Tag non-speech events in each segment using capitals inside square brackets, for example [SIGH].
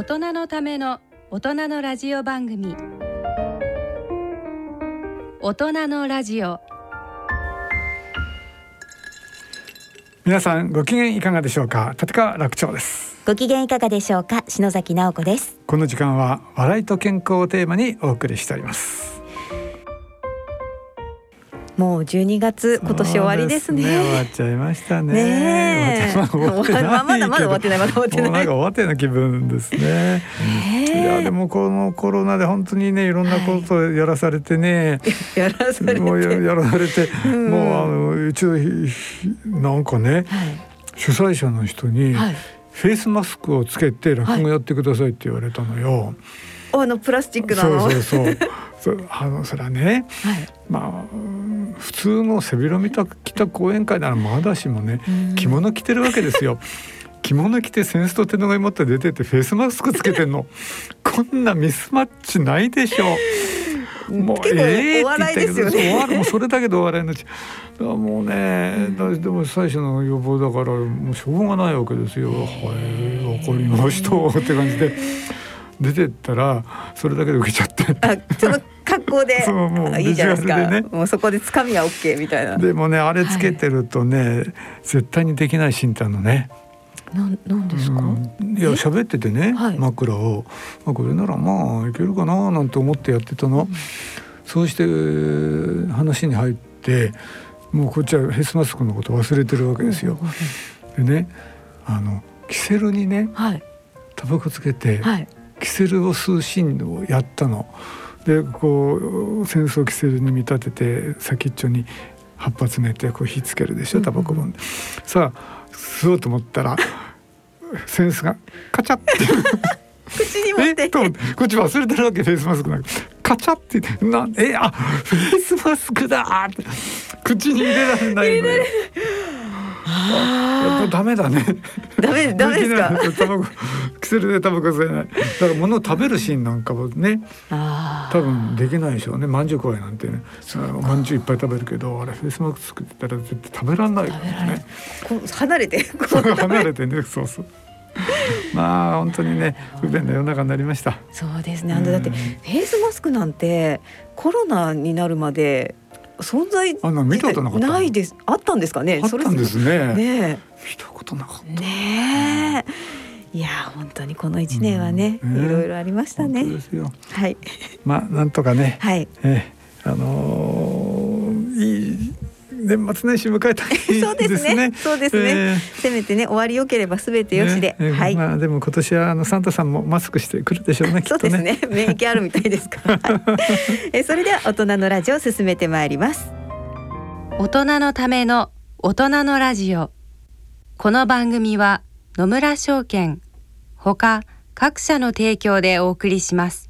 大人のための大人のラジオ番組。大人のラジオ。皆さんご機嫌いかがでしょうか？立川楽長です。ご機嫌いかがでしょうか？篠崎直子です。この時間は笑いと健康をテーマにお送りしておりますもう12月今年終わりですね。すね終わっちゃいましたね。ね終わってないままだまだ終わってないまだ終わってない。なんか終わってない気分ですね。いやでもこのコロナで本当にねいろんなことをやらされてね、やらされてもうややらされて、うんもうあの一度なんかねはい主催者の人に、はい。フェイスマスクをつけて落語やってくださいって言われたのよ。あのプラスチックなの。そうそうそう。あのそれはね、はい。まあうん普通の背広見た着た講演会ならまだしもね、うん。着物着てるわけですよ。[LAUGHS] 着物着てセンスと手のが持って出ててフェイスマスクつけてんの。こんなミスマッチないでしょ。も結構お笑いですよね。って言ったけどそうお笑いもうそれだけでお笑いになっちもうね、だでも最初の予防だからもうしょうがないわけですよ。はいわかりましたって感じで出てったらそれだけで受けちゃって。あその格好で [LAUGHS] そうもうあいいじゃないですか。ね。もうそこでつかみはオッケーみたいな。でもねあれつけてるとね、絶対にできない身体のね。なんなんですか？うん。いや喋っててね、はい。枕を、まあ、これならまあいけるかななんて思ってやってたの、そうして話に入ってもうこっちはフェイスマスクのこと忘れてるわけですよ。でねあのキセルにねはい。タバコつけて、はいキセルを吸うシーンをやったの。でこう戦争キセルに見立てて先っちょに葉っぱ詰めてこう火つけるでしょタバコ本で。さあ吸おうと思ったらセンスがカチャって。口に持って。とこっち忘れてるわけフェイスマスクなんか。カチャって言ってなえ？あフェイスマスクだって。口に入れられないのよやっぱダメだねダメダメですか？タバコキセルでタバコ吸えないだから物を食べるシーンなんかもね。多分できないでしょうねまんじゅう怖いなんてねあのまんじゅういっぱい食べるけどあれフェイスマスクって言ったら絶対食べられないからね。こう離れて。[LAUGHS] 離れてねそうそうまあ本当にね不便な世の中になりましたそうですね。あのだってうんフェイスマスクなんてコロナになるまで存在あんな見たことなかったないです。あったんですかね？あったんですねね見たことなかっえ。ねえ。いや本当にこの一年はね、いろいろありましたねで。すよはいまあなんとかね、はい。ええあのーいい年末年始迎えたい [LAUGHS] そうですね。そうですね。えせめてね終わり良ければすべてよしで、ねえはい。まあでも今年はあのサンタさんもマスクしてくるでしょうねき [LAUGHS] そうっとねですね。免疫あるみたいですから。はいえそれでは大人のラジオを進めてまいります。大人のための大人のラジオこの番組は野村証券ほか各社の提供でお送りします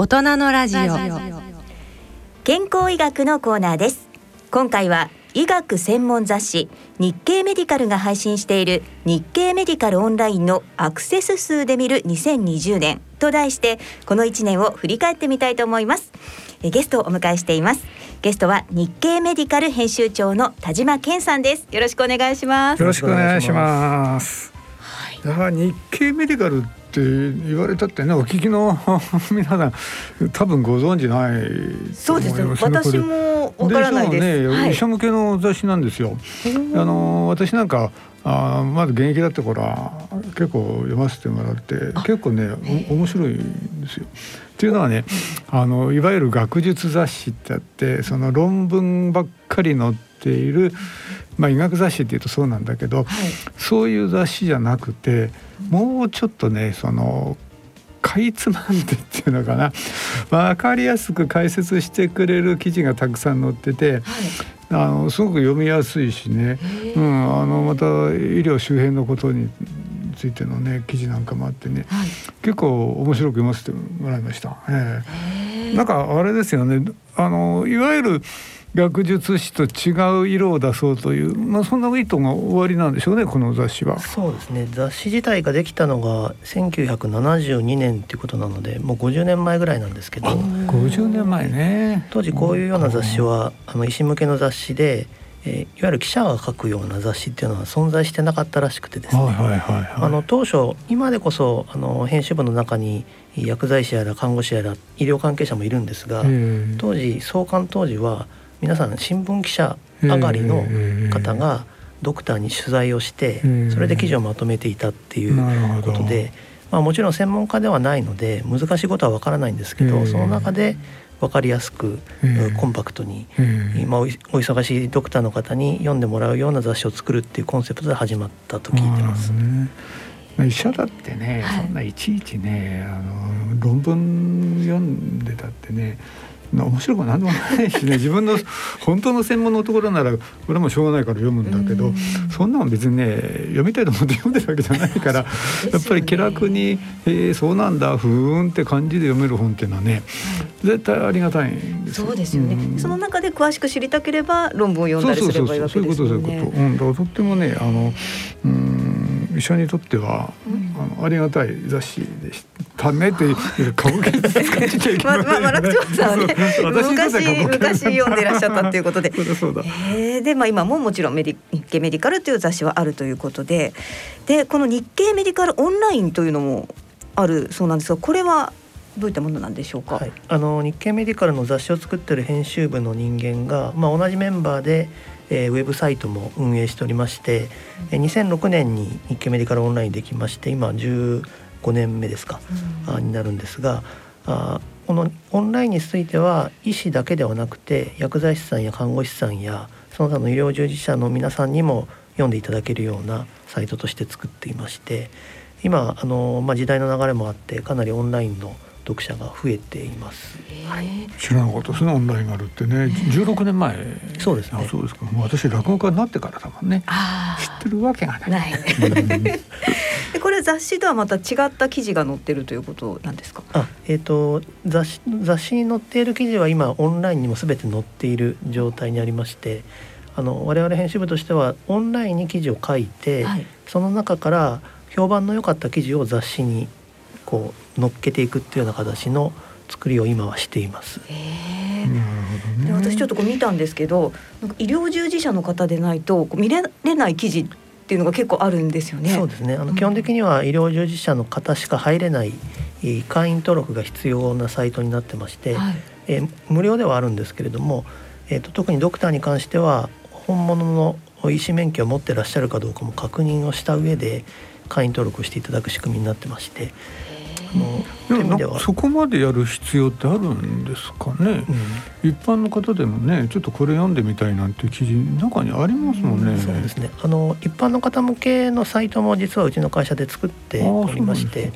大人のラジオ。健康医学のコーナーです。今回は医学専門雑誌日経メディカルが配信している日経メディカルオンラインのアクセス数で見る2020年と題してこの1年を振り返ってみたいと思います。えゲストをお迎えしています。ゲストは日経メディカル編集長の田島健さんです。よろしくお願いします。よろしくお願いします。だから日経メディカルって言われたってねお聞きの [LAUGHS] 皆さん多分ご存知ないそうですね。私もわからないです。ね、はい。医者向けの雑誌なんですよ。あの私なんかあーまだ現役だった頃は結構読ませてもらって結構ねお面白いんですよ。っていうのはねあのいわゆる学術雑誌ってあってその論文ばっかり載っている、まあ、医学雑誌っていうとそうなんだけど、そういう雑誌じゃなくてもうちょっとねそのかいつまんでっていうのかな。分かりやすく解説してくれる記事がたくさん載ってて、あのすごく読みやすいしね、うん、あのまた医療周辺のことについてのね記事なんかもあってね、結構面白く読ませてもらいました。ええ。なんかあれですよね。あのいわゆる学術誌と違う色を出そうという、まあ、そんな意図が終わりなんでしょうねこの雑誌は。そうですね。雑誌自体ができたのが1972年っていうことなのでもう50年前ぐらいなんですけど。50年前ね。当時こういうような雑誌はあの医師向けの雑誌で、えーいわゆる記者が書くような雑誌っていうのは存在してなかったらしくてですね、はいはいはいはい。あの当初今でこそあの編集部の中に薬剤師やら看護師やら医療関係者もいるんですが、ええ。当時創刊当時は皆さん新聞記者上がりの方がドクターに取材をしてええそれで記事をまとめていたっていうことで、まあ、もちろん専門家ではないので難しいことはわからないんですけど、ええその中で分かりやすく、ええコンパクトに、ええまあ、お忙しいドクターの方に読んでもらうような雑誌を作るっていうコンセプトで始まったと聞いてます。医者だってね、そんないちいちねあの論文読んでたってねな面白くも何でもないしね。[LAUGHS] 自分の本当の専門のところならこれはもうしょうがないから読むんだけどそんなの別にね読みたいと思って読んでるわけじゃないから、やっぱり気楽に「えー、そうなんだふーん」って感じで読める本っていうのはね、絶対ありがたい。そうですよね、ん。その中で詳しく知りたければ論文を読んだりすればいいわけですよそういうことそういうねこと、うん、だからとってもねあのうん医者にとっては、あのありがたい雑誌でしたねっていう過去形使っちゃいけない、まあまあ楽長さんはね。そう私にとっては過去形昔読んでらっしゃったっていうことで。そうだそうだえー。でまあ今ももちろんメディ日経メディカルという雑誌はあるということで。でこの日経メディカルオンラインというのもあるそうなんですがこれはどういったものなんでしょうか、はい、あの日経メディカルの雑誌を作ってる編集部の人間が、まあ、同じメンバーで、えーウェブサイトも運営しておりまして、えー2006年に日経メディカルオンラインできまして今15年目ですか、あになるんですがあこのオンラインについては医師だけではなくて薬剤師さんや看護師さんやその他の医療従事者の皆さんにも読んでいただけるようなサイトとして作っていまして今あの、まあ、時代の流れもあってかなりオンラインの読者が増えています。知らなかったですねオンラインがあるってね。16年前そうですね。あそうですか。もう私落語家になってからだもんね。知ってるわけがない。ない。でこれ雑誌とはまた違った記事が載ってるということなんですか？あえー、と雑誌雑誌に載っている記事は今オンラインにも全て載っている状態にありましてあの我々編集部としてはオンラインに記事を書いて、はい。その中から評判の良かった記事を雑誌にこう載っけていくっていうような形の作りを今はしています。で私ちょっとこう見たんですけどなんか医療従事者の方でないとこう見れれない記事っていうのが結構あるんですよね。そうですねあの基本的には医療従事者の方しか入れない、えー会員登録が必要なサイトになってまして、はいえー無料ではあるんですけれども、えー、と特にドクターに関しては本物の医師免許を持ってらっしゃるかどうかも確認をした上で会員登録をしていただく仕組みになってまして。そこまでやる必要ってあるんですかね、一般の方でもねちょっとこれ読んでみたいなんて記事中にありますもんね、そうですね。あの一般の方向けのサイトも実はうちの会社で作っておりまして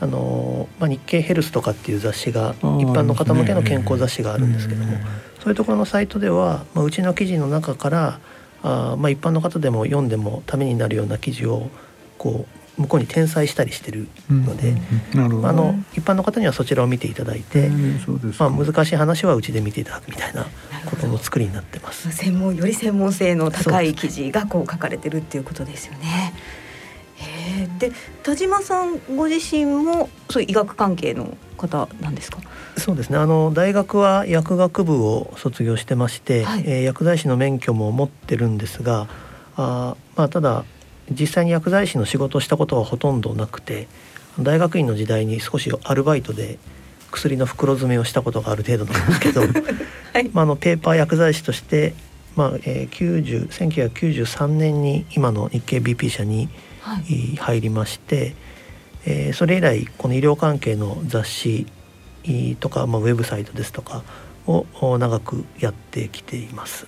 あの、まあ、日経ヘルスとかっていう雑誌が一般の方向けの健康雑誌があるんですけども、そういうところのサイトでは、まあ、うちの記事の中からあー、まあ、一般の方でも読んでもためになるような記事をこう向こうに転載したりしてるので、あの一般の方にはそちらを見ていただいて、まあ、難しい話はうちで見ていただくみたいなことの作りになってます。専門より専門性の高い記事がこう書かれてるっていうことですよね。で田島さんご自身もそう医学関係の方なんですか？そうですね。あの大学は薬学部を卒業してまして、えー薬剤師の免許も持ってるんですがあー、まあ、ただ実際に薬剤師の仕事をしたことはほとんどなくてあ大学院の時代に少しアルバイトで薬の袋詰めをしたことがある程度なんですけど、[LAUGHS] まあ、あのペーパー薬剤師として、まあえー、90 1993年に今の日経 BP 社に、えー入りまして、えーそれ以来この医療関係の雑誌えーとか、まあ、ウェブサイトですとかをお長くやってきています。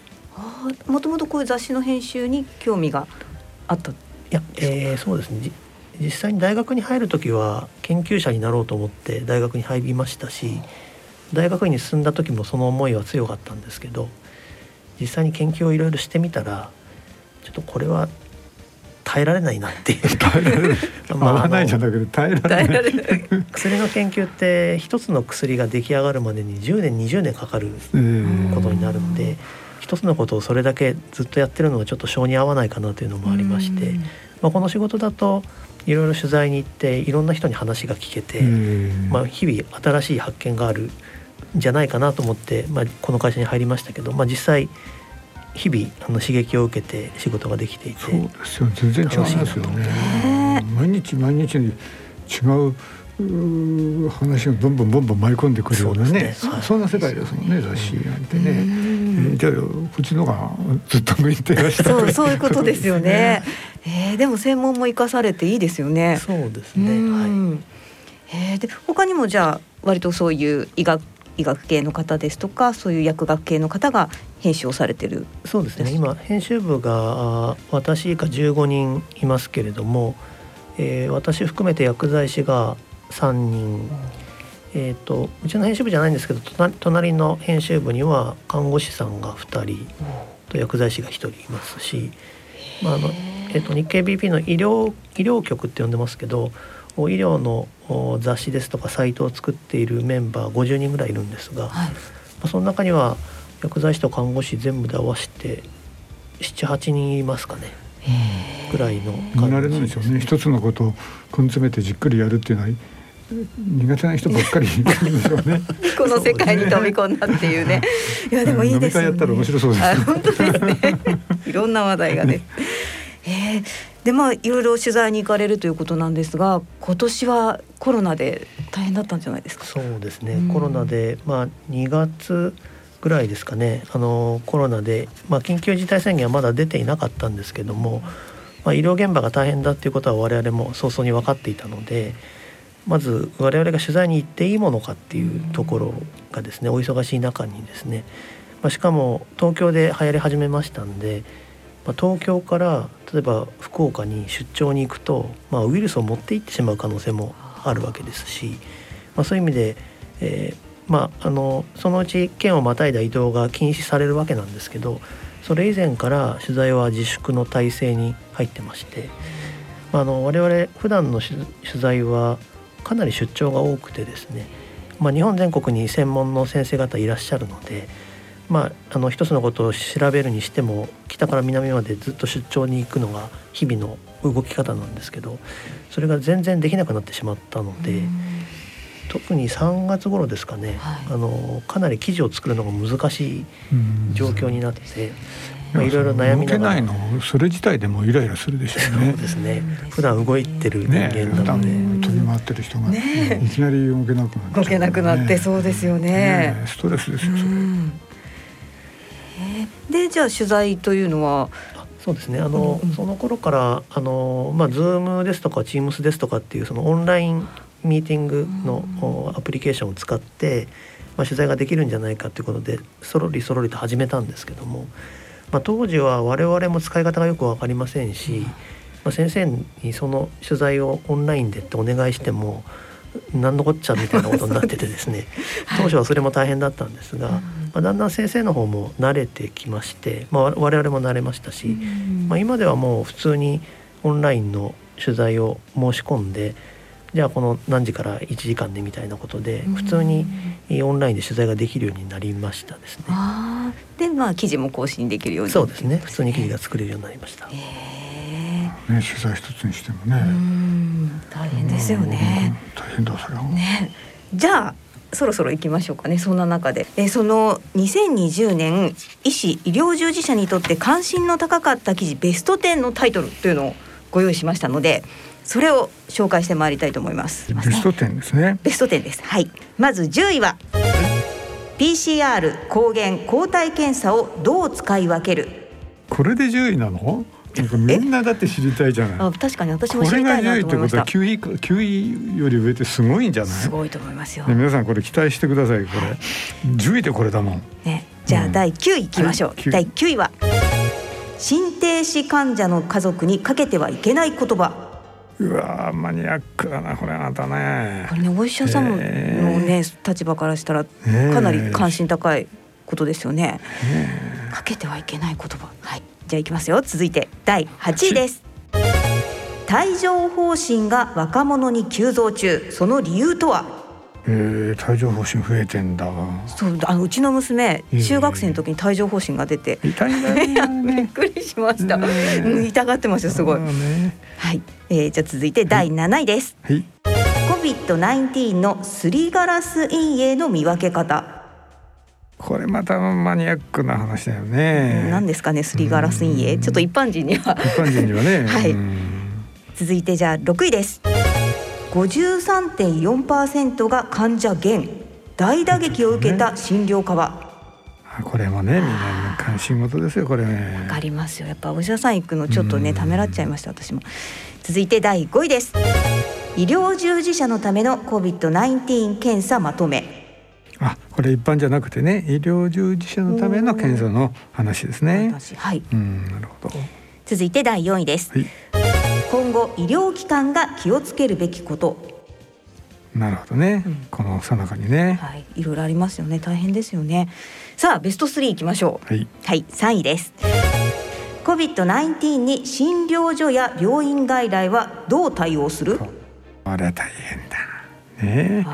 もともとこういう雑誌の編集に興味があったいや、えーそうですね。じ実際に大学に入る時は研究者になろうと思って大学に入りましたし大学院に進んだ時もその思いは強かったんですけど実際に研究をいろいろしてみたらちょっとこれは耐えられないなっていう。合わない。じゃなくて耐えられない薬の研究って一つの薬が出来上がるまでに10年20年かかるえーことになるんで一つのことをそれだけずっとやってるのはちょっと性に合わないかなというのもありまして、まあ、この仕事だといろいろ取材に行っていろんな人に話が聞けて、まあ、日々新しい発見があるんじゃないかなと思って、まあ、この会社に入りましたけど、まあ、実際日々あの刺激を受けて仕事ができていてそうですよ。全然違いますよね。毎日毎日に違う話がボンボンボンボン舞い込んでくるようなねねはいそんな世界ですもんね雑誌なんてね、えーじゃあこっちの方がずっと向いてらしたそうそういうことですよね。えー、でも専門も生かされていいですよね。そうですね、はい。えー、で他にもじゃあ割とそういう医学医学系の方ですとかそういう薬学系の方が編集をされてる。そうですね今編集部があ私以下15人いますけれども、えー私含めて薬剤師が3人、えー、とうちの編集部じゃないんですけど隣隣の編集部には看護師さんが2人と薬剤師が1人いますし、まああのえー、と日経 BP の医療医療局って呼んでますけどお医療のお雑誌ですとかサイトを作っているメンバー50人ぐらいいるんですが、まあその中には薬剤師と看護師全部で合わせて78人いますかねぐらいの見慣れなんでしょうね。一つのことを根詰めてじっくりやるっていうのは苦手な人ばっかり [LAUGHS] いるんでしょうねこの世界に飛び込んだっていうね。いやでもいいですよね。飲み会やったら面白そうですあ本当ですね。[LAUGHS] いろんな話題がね。えー、でまあいろいろ取材に行かれるということなんですが、今年はコロナで大変だったんじゃないですか？そうですね、うんコロナでまあ2月ぐらいですかねあのコロナで、まあ、緊急事態宣言はまだ出ていなかったんですけども、まあ、医療現場が大変だっていうことは我々も早々に分かっていたのでまず我々が取材に行っていいものかっていうところがですねお忙しい中にですね、まあ、しかも東京で流行り始めましたんで、まあ、東京から例えば福岡に出張に行くと、まあ、ウイルスを持って行ってしまう可能性もあるわけですし、ま、そういう意味で、えーまあ、のそのうち県をまたいだ移動が禁止されるわけなんですけどそれ以前から取材は自粛の体制に入ってまして、まあ、あの我々普段の取取材はかなり出張が多くてですね、まあ、日本全国に専門の先生方いらっしゃるので、まあ、あの一つのことを調べるにしても北から南までずっと出張に行くのが日々の動き方なんですけどそれが全然できなくなってしまったので。特に3月頃ですかね、あのかなり記事を作るのが難しい状況になって、まあ、いろいろ悩みながら。動けないの。それ自体でもイライラするでしょうね。そうですね。普段動いてる人間なので、飛び回ってる人が。ねいきなり動けなくなっちゃう動けなくなってそうですよね。ねストレスですよそれ。でじゃあ取材というのは？そうですね。あの、その頃からあの、まあ、Zoom ですとか Teams ですとかっていうそのオンラインミーティングの、おアプリケーションを使って、まあ、取材ができるんじゃないかということでそろりそろりと始めたんですけども、まあ、当時は我々も使い方がよく分かりませんし、まあ、先生にその取材をオンラインでってお願いしても何のこっちゃみたいなことになっててですね。[LAUGHS] 当初はそれも大変だったんですが、まあ、だんだん先生の方も慣れてきまして、まあ、我我々も慣れましたし、まあ、今ではもう普通にオンラインの取材を申し込んでじゃあこの何時から1時間でみたいなことで普通にオンラインで取材ができるようになりましたですね。でまあ記事も更新できるように。そうですね。普通に記事が作れるようになりました。ね取材一つにしてもね。大変ですよね。大変だそれは。ね。じゃあそろそろ行きましょうかね。そんな中で。えその2020年医師医療従事者にとって関心の高かった記事ベスト10のタイトルというのをご用意しましたのでそれを紹介してまいりたいと思います。ベスト10ですね。ベスト10です。はい。まず10位は PCR 抗原抗体検査をどう使い分ける？これで10位なの？なんかみんなだって知りたいじゃない。あ、確かに私もこれが知りたいな10位ってことはと思いました。9位か9位より上ってすごいんじゃない？すごいと思いますよね。皆さんこれ期待してくださいこれ。10位でこれだもん。ね、じゃあ第9位いきましょう。はい9位第9位は心停止患者の家族にかけてはいけない言葉。うわーマニアックだなこれあなたねこ。れねお医者さんのね、立場からしたらかなり関心高いことですよね。かけてはいけない言葉。はい。じゃあいきますよ。続いて第8位です。帯状疱疹が若者に急増中。その理由とは？えー、帯状疱疹増えてんだ。そうあのうちの娘ええ中学生の時に帯状疱疹が出て、痛いね。[LAUGHS] びっくりしました。ね痛がってましたすごい。ねはい、えー、じゃあ続いて第7位です。はい。COVID-19 のすりガラス陰影の見分け方。これまたマニアックな話だよね。何ですかね、すりガラス陰影。ちょっと一般人には。一般人にはね。[LAUGHS] はいうん続いてじゃあ6位です。53.4%が患者減。大打撃を受けた診療科は。あこれもねみんな関心事ですよこれね。わかりますよ。やっぱお医者さん行くのちょっとねためらっちゃいました私も。続いて第5位です。医療従事者のための COVID-19 検査まとめ。あこれ一般じゃなくてね医療従事者のための検査の話ですね。私はい。うんなるほど。続いて第4位です。はい今後医療機関が気をつけるべきこと。なるほどね。この最中にね。はい、いろいろありますよね。大変ですよね。さあ、ベスト3いきましょう。はい。はい、3位です。COVID-19 に診療所や病院外来はどう対応する？あれは大変だ。ね。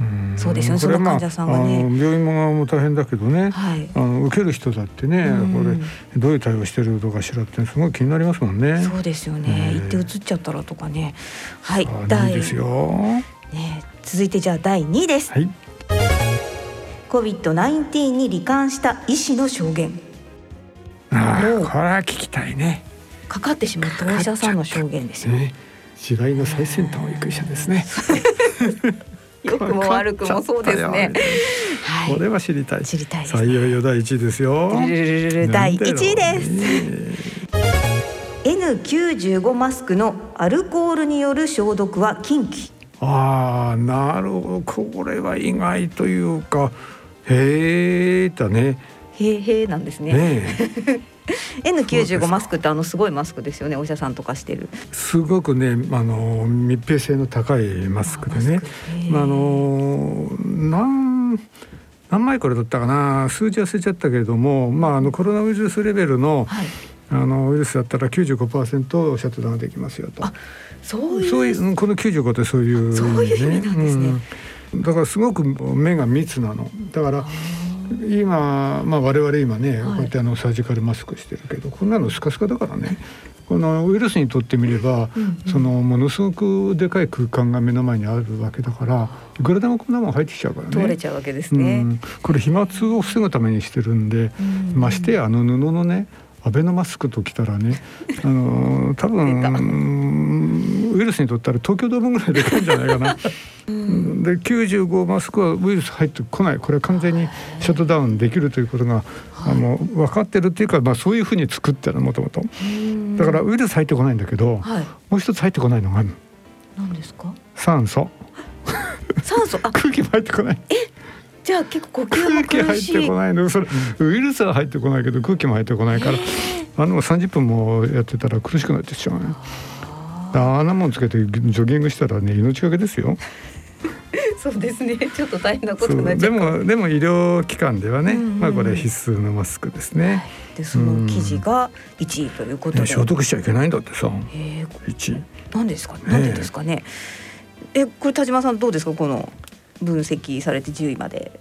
うんそうですよねその患者さんがね病院側も大変だけどね。はい。あの受ける人だってね、うんこれどういう対応してるのかしらってすごい気になりますもんね。そうですよね。行って移っちゃったらとかね。はい、いいですよ。ね、続いてじゃあ第2位です。はい。COVID-19 に罹患した医師の証言。ああ、これは聞きたいね。かかってしまったお医者さんの証言ですよ。ね、時代の最先端を行く医者ですね。[LAUGHS] 良くも悪くもそうですね。はい。これは知りたい。知りたいさあいよ第一位ですよ。第1位です。N95 マスクのアルコールによる消毒は禁忌。ああ、なるほど。これは意外というか、へえだね。へーへーなんですね。ね [LAUGHS] N95 マスクってあのすごいマスクですよね。お医者さんとかしてる。すごくね、あの密閉性の高いマスクでね。まああのなん何枚これだったかな数字忘れちゃったけれども、まああのコロナウイルスレベルの、あのウイルスだったら95%シャットダウンできますよと。そういうそういううんこの95ってそういう、ね、そういう意味なんですねうんだからすごく目が密なの。だから今まあ我々今ね、こうやってあのサージカルマスクしてるけどこんなのスカスカだからね。このウイルスにとってみれば、そのものすごくでかい空間が目の前にあるわけだからいくらでもこんなもん入ってきちゃうからね。通れちゃうわけですね。うんこれ飛沫を防ぐためにしてるんで、ましてやあの布のねアベノマスクときたらね、あのー [LAUGHS] 多分うんウイルスにとったら東京ドームぐらいでかいんじゃないかな。で95マスクはウイルス入ってこない。これは完全にシャットダウンできるということが、あの分かってるっていうか、まあ、そういうふうに作ってるもともとだからウイルス入ってこないんだけど、はい。もう一つ入ってこないのがある何ですか？酸素。酸素？あ、[LAUGHS] 空気も入ってこないじゃあ結構呼吸も空気入っ苦していこ。ないの？それウイルスは入ってこないけど空気も入ってこないから。あの30分もやってたら苦しくなってきちゃうねあんなもんつけてジョギングしたらね命がけですよ。[LAUGHS] そうですね。ちょっと大変なことでも。もでも医療機関ではね、うんうんうん。まあこれ必須のマスクですね、でその記事が1位ということで。ね消毒しちゃいけないんだってさ。えー1位。なんですか？なんでですかね？え、これ田島さんどうですか？この分析されて10位まで。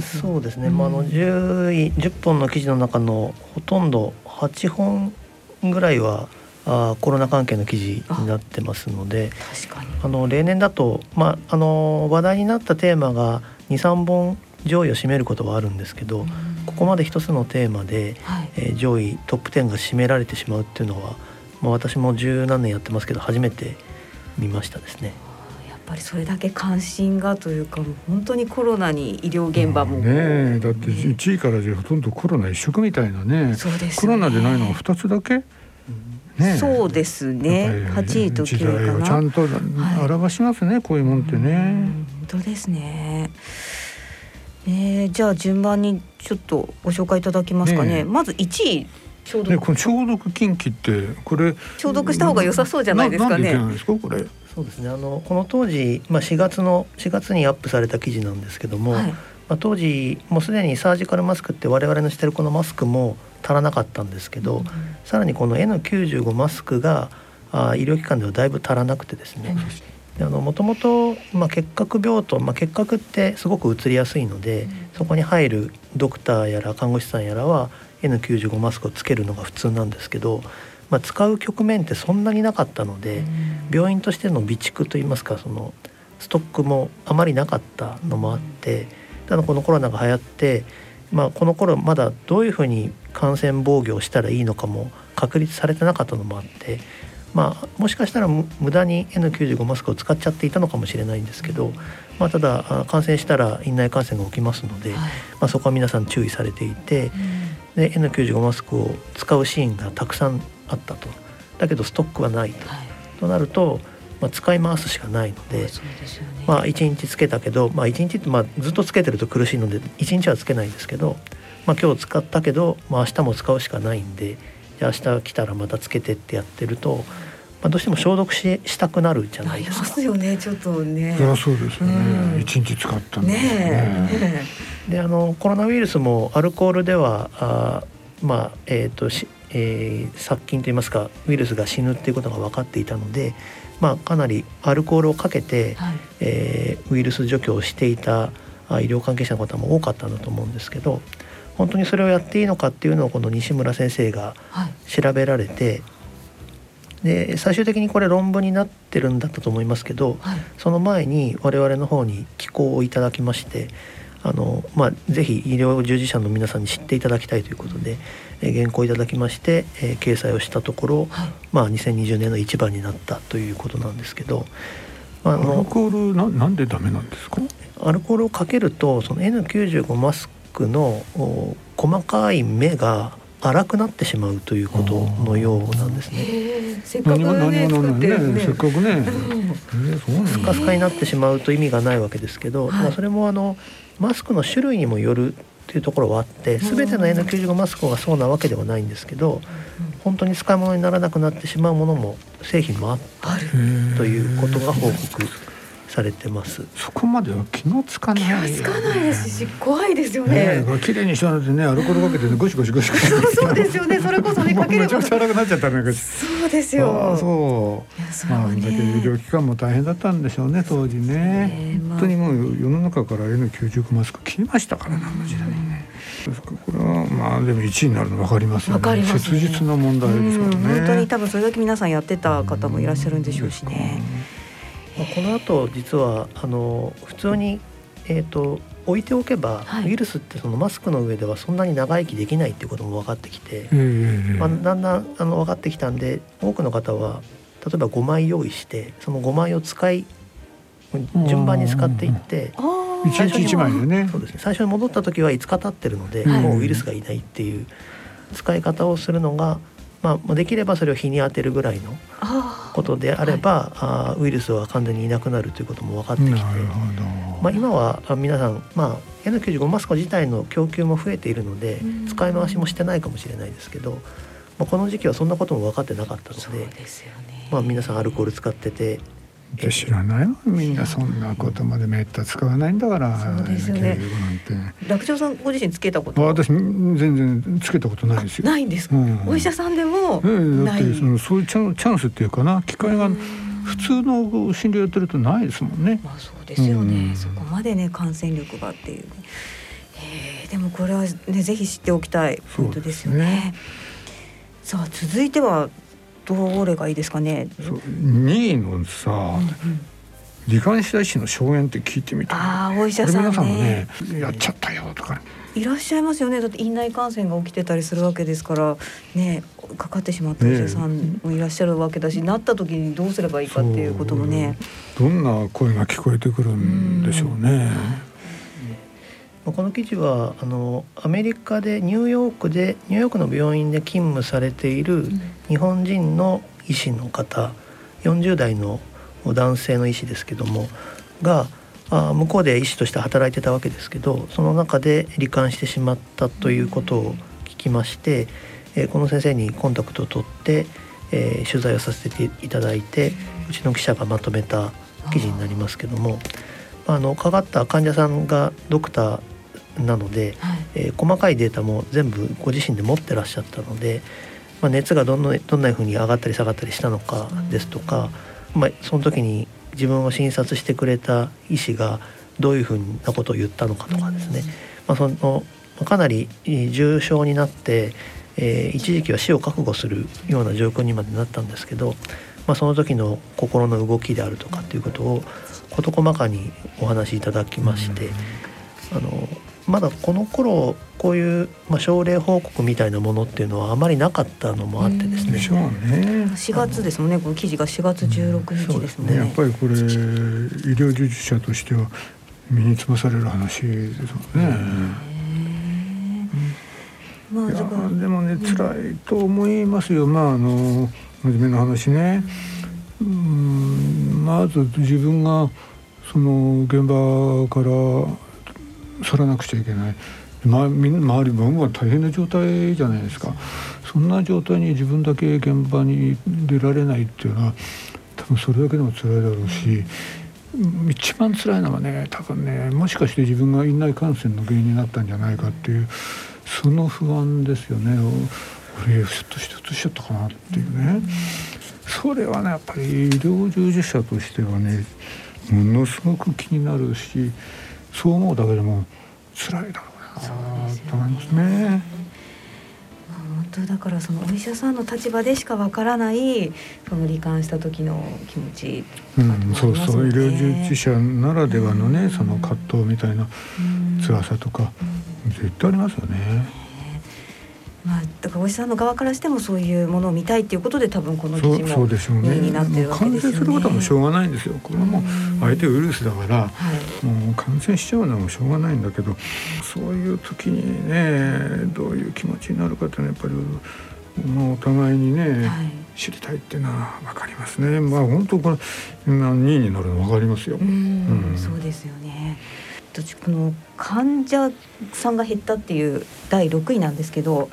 そうですね、まあ、あの10位10本の記事の中のほとんど8本ぐらいはあーコロナ関係の記事になってますので。あの例年だと、まあ、あの話題になったテーマが23本上位を占めることはあるんですけどここまで一つのテーマで、はい。えー上位トップ10が占められてしまうっていうのは、まあ、私も十何年やってますけど初めて見ましたですね。ぱりそれだけ関心がというか本当にコロナに医療現場も、ねえだって1位からじゃほとんどコロナ一色みたいなね。そうですね。コロナでないのが2つだけ、ねえ。そうですね。やっぱり8位と時9位かな。ちゃんと表しますね、こういうもんってね。本当ですね。えー、じゃあ順番にちょっとご紹介いただきますかね。ねえ。まず1位消ね、毒、この消毒禁忌ってこれ消毒した方が良さそうじゃないですかね。ななんでいけないんですかこれ？そうですね。あのこの当時、まあ、4月の4月にアップされた記事なんですけども、はい。まあ、当時もうすでにサージカルマスクって我々のしてるこのマスクも足らなかったんですけど、さらにこの N95 マスクがあ医療機関ではだいぶ足らなくてですね、であのもともと、まあ、結核病棟、まあ、結核ってすごく移りやすいので、そこに入るドクターやら看護師さんやらは N95 マスクをつけるのが普通なんですけど、まあ、使う局面ってそんなになかったので、病院としての備蓄といいますかそのストックもあまりなかったのもあってただこのコロナが流行って、まあ、この頃まだどういうふうに感染防御をしたらいいのかも確立されてなかったのもあって、まあ、もしかしたらむ無駄に N95 マスクを使っちゃっていたのかもしれないんですけど、まあ、ただあ感染したら院内感染が起きますので、まあ、そこは皆さん注意されていて、で N95 マスクを使うシーンがたくさんあったとだけどストックはないと,、となると、まあ、使い回すしかないので。まあ1日つけたけど、まあ、1日ってまあずっとつけてると苦しいので1日はつけないんですけど、まあ、今日使ったけど、まあ、明日も使うしかないんでじゃあ明日来たらまたつけてってやってると、まあ、どうしても消毒ししたくなるじゃないですか。ますよねちょっとね。そりゃそうですよね。一、日使ったんだねえ。であのコロナウイルスもアルコールではあまあえっ、とし、えー殺菌といいますかウイルスが死ぬっていうことが分かっていたので、まあ、かなりアルコールをかけて、えーウイルス除去をしていたあ医療関係者の方も多かったんだと思うんですけど本当にそれをやっていいのかっていうのをこの西村先生が調べられて、で最終的にこれ論文になってるんだったと思いますけど、その前に我々の方に寄稿をいただきましてあの、まあ、ぜひ医療従事者の皆さんに知っていただきたいということで、えー原稿をいただきまして、えー掲載をしたところ、まあ、2020年の一番になったということなんですけど、まあ、あアルのコールななんでダメなんですか？アルコールをかけるとその N95 マスクのお細かい目が粗くなってしまうということのようなんですね。せっかくね作ってるね。せっかくね。スカスカになってしまうと意味がないわけですけど、まあ、それもあのマスクの種類にもよるっていうところはあって全ての N95 マスクがそうなわけではないんですけど本当に使い物にならなくなってしまうものも製品もあったということが報告されてます。そこまでは気がつかない。気がつかないですし怖いですよね。ねえ、綺麗にしたのでね、アルコールかけてね、ゴシゴシゴシゴシ。[LAUGHS] そうですよね。それこそねかければ。めちゃくちゃ荒くなっちゃったね。そうですよ。あそう。まあ、だけど医療機関も大変だったんでしょうね、当時ね。本当にもう世の中から N95 マスク切りましたからね、あの時代にね。ですからこれはまあでも1位になるの分かりますよね。わかります切実な問題ですからね。本当に多分それだけ皆さんやってた方もいらっしゃるんでしょうしね。まあこの後実はあの普通に、えー、と置いておけば、ウイルスってそのマスクの上ではそんなに長生きできないっていうことも分かってきて、まあ、だんだんあの分かってきたんで多くの方は例えば5枚用意してその5枚を使い順番に使っていって一日一枚でね。そうですね。最初に戻った時は5日経ってるので、はい。もうウイルスがいないっていう使い方をするのが、まあ、できればそれを日に当てるぐらいのことであれば、あーウイルスは完全にいなくなるということも分かってきて、まあ、今はあ皆さん、まあ、N95 マスク自体の供給も増えているので、使い回しもしてないかもしれないですけど、まあ、この時期はそんなことも分かってなかったのでまあ、皆さんアルコール使ってて。で知らないわみんなそんなことまでめった使わないんだから。そうですよね楽長さんご自身つけたこと？あ私全然つけたことないですよ。ないんですか？うんお医者さんでもない。ってそのそういうチャンスっていうかな機会が普通の診療やってるとないですもんね。そうですよね。そこまでね感染力がっていうでもこれはねぜひ知っておきたいポイントですよね。さあ続いてはどれがいいですかね？2位のさ、罹患した医師の証言って聞いてみたい。ああお医者さんね皆さんもねやっちゃったよとか、いらっしゃいますよね。だって院内感染が起きてたりするわけですからねかかってしまったお医者さんもいらっしゃるわけだし、なった時にどうすればいいかっていうこともね。どんな声が聞こえてくるんでしょうね。この記事はあのアメリカでニューヨークでニューヨークの病院で勤務されている日本人の医師の方40代の男性の医師ですけどもがあ向こうで医師として働いてたわけですけどその中で罹患してしまったということを聞きまして、えーこの先生にコンタクトを取って、えー取材をさせていただいてうちの記者がまとめた記事になりますけどもあのかかった患者さんがドクターなので、えー細かいデータも全部ご自身で持ってらっしゃったので、まあ、熱がどんなどんなふうに上がったり下がったりしたのかですとか、まあ、その時に自分を診察してくれた医師がどういうふうなことを言ったのかとかですね、まあ、そのまあかなりえー重症になって、えー一時期は死を覚悟するような状況にまでなったんですけど、まあ、その時の心の動きであるとかっていうことを事細かにお話しいただきまして、あのまだこの頃こういう、まあ、症例報告みたいなものっていうのはあまりなかったのもあってですね。でしょうね。4月ですもんね。この記事が4月16日ですもんね。やっぱりこれ医療従事者としては身につまされる話ですもんね。まあいやだからでもね辛いと思いますよ。まああの真面目な話ね。うんまず自分がその現場から去らなくちゃいけない。ま、周りも大変な状態じゃないですか。そんな状態に自分だけ現場に出られないっていうのは多分それだけでも辛いだろうし、一番辛いのはね多分ねもしかして自分が院内感染の原因になったんじゃないかっていうその不安ですよね。俺ひょっとしちゃったかなっていうね、それはねやっぱり医療従事者としてはねものすごく気になるしそう思うだけでも辛いだろうな。と思いますね。本当だからそのお医者さんの立場でしかわからないその罹患した時の気持ちうん、そうそう、医療従事者ならではのね、その葛藤みたいな辛さとか、絶対ありますよね。まあだからお医者さんの側からしてもそういうものを見たいっていうことで多分この記事もそうでしょうね。上になってるわけ感ですよね。染することはもうしょうがないんですよ。これはもう相手ウイルスだから、はいもう感染しちゃうのはもうしょうがないんだけど、そういう時にね、どういう気持ちになるかっていうのはやっぱりもうお互いにね、知りたいっていうのはわかりますね。まあ本当これ今2位になるのわかりますよ。うんうんそうですよね。私この患者さんが減ったっていう第6位なんですけど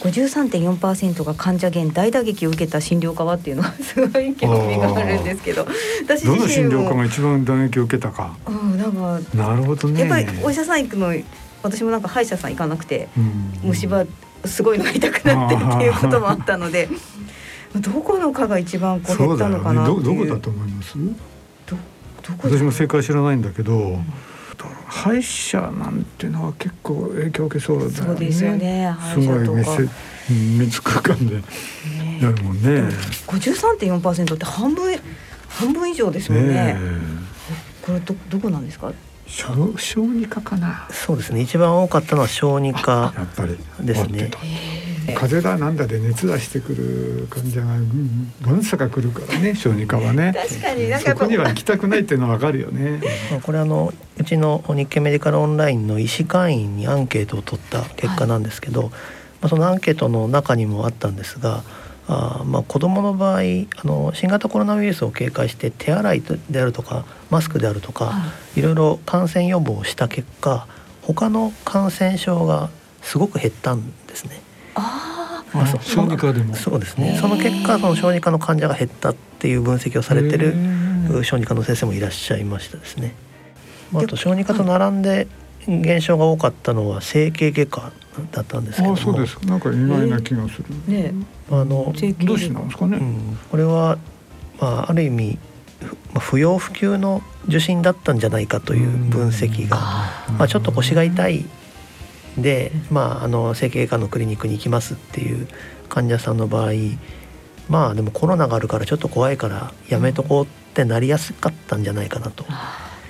53.4%が患者減大打撃を受けた診療科はっていうのはすごい興味があるんですけど私どの診療科が一番打撃を受けたか。うんなんかなるほどね。やっぱりお医者さん行くの私もなんか歯医者さん行かなくてうん。虫歯すごいのが痛くなってっていうこともあったので [LAUGHS] どこの科が一番こう減ったのかなっていう。どどこだと思います？どこだ私も正解知らないんだけど、歯医者なんてのは結構影響を受けそうだよね。そうですよね。歯す医者とか。ごい密空間で。やるもんね。53.4%って半分半分以上ですもんね。ねこれどどこなんですか？小小児科かな。そうですね。一番多かったのは小児科やっぱり。ですね風邪だなんだで熱出してくる患者がうんわんさか来るからね [LAUGHS] 小児科はね。確かにそこには行きたくないっていうのはわかるよね。まあこれあのうちの日経メディカルオンラインの医師会員にアンケートを取った結果なんですけど、まあ、そのアンケートの中にもあったんですがあーまあ子どもの場合あの新型コロナウイルスを警戒して手洗いであるとかマスクであるとか、いろいろ感染予防をした結果他の感染症がすごく減ったんですね。まあそ小児科でも。そうですね。その結果その小児科の患者が減ったっていう分析をされてる小児科の先生もいらっしゃいましたですね。まあ、あと小児科と並んで減少が多かったのは整形外科だったんですけども。あそうです。なんか意外な気がする、ね。あのどうしてなんですかね、うん。これは、まあ、ある意味ふまあ不要不急の受診だったんじゃないかという分析が、まあ、ちょっと腰が痛いで、まあ、あの整形外科のクリニックに行きますっていう患者さんの場合まあでもコロナがあるからちょっと怖いからやめとこうってなりやすかったんじゃないかなと。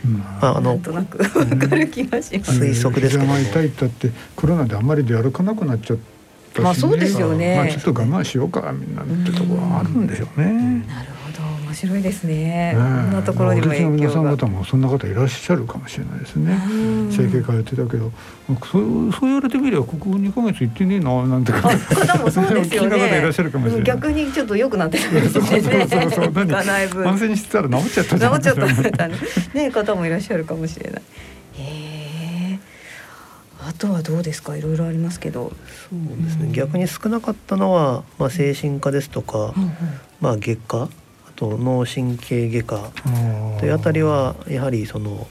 まあ、あのなんとなくわかる気がします。推測ですけども膝が痛いったってコロナであんまり出歩かなくなっちゃっし、ね、まあそうですよね。まあちょっと我慢しようかみんなってところはあるんでしょうね。なるほど面白いですね。こんなところにも影響が。皆さん方もそんな方いらっしゃるかもしれないですね。整形通ってたけど、そうそう言われてみればここ二ヶ月行ってねえななんて方もそうですよね。方いらっしゃるかもしれない。逆にちょっと良くなってたんですね。そうそうそう何？安静にしてたら治っちゃった治っちゃったね方もいらっしゃるかもしれない。あとはどうですか？いろいろありますけどそうですね、逆に少なかったのは、まあ、精神科ですとか、うんうん、まあ、外科あと脳神経外科というあたりはやはりその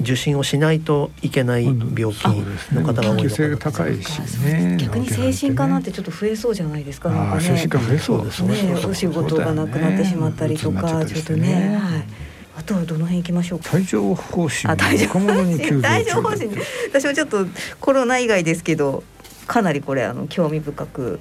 受診をしないといけない病気の方が多いのかな、高いしね逆に精神科なんてちょっと増えそうじゃないですか。なんかね、精神科増えそうですね。お仕事がなくなってしまったりとか、ちょっとね、はい。あとはどの辺行きましょうか。帯状疱疹。帯状疱疹。私もちょっとコロナ以外ですけど、かなりこれあの興味深く。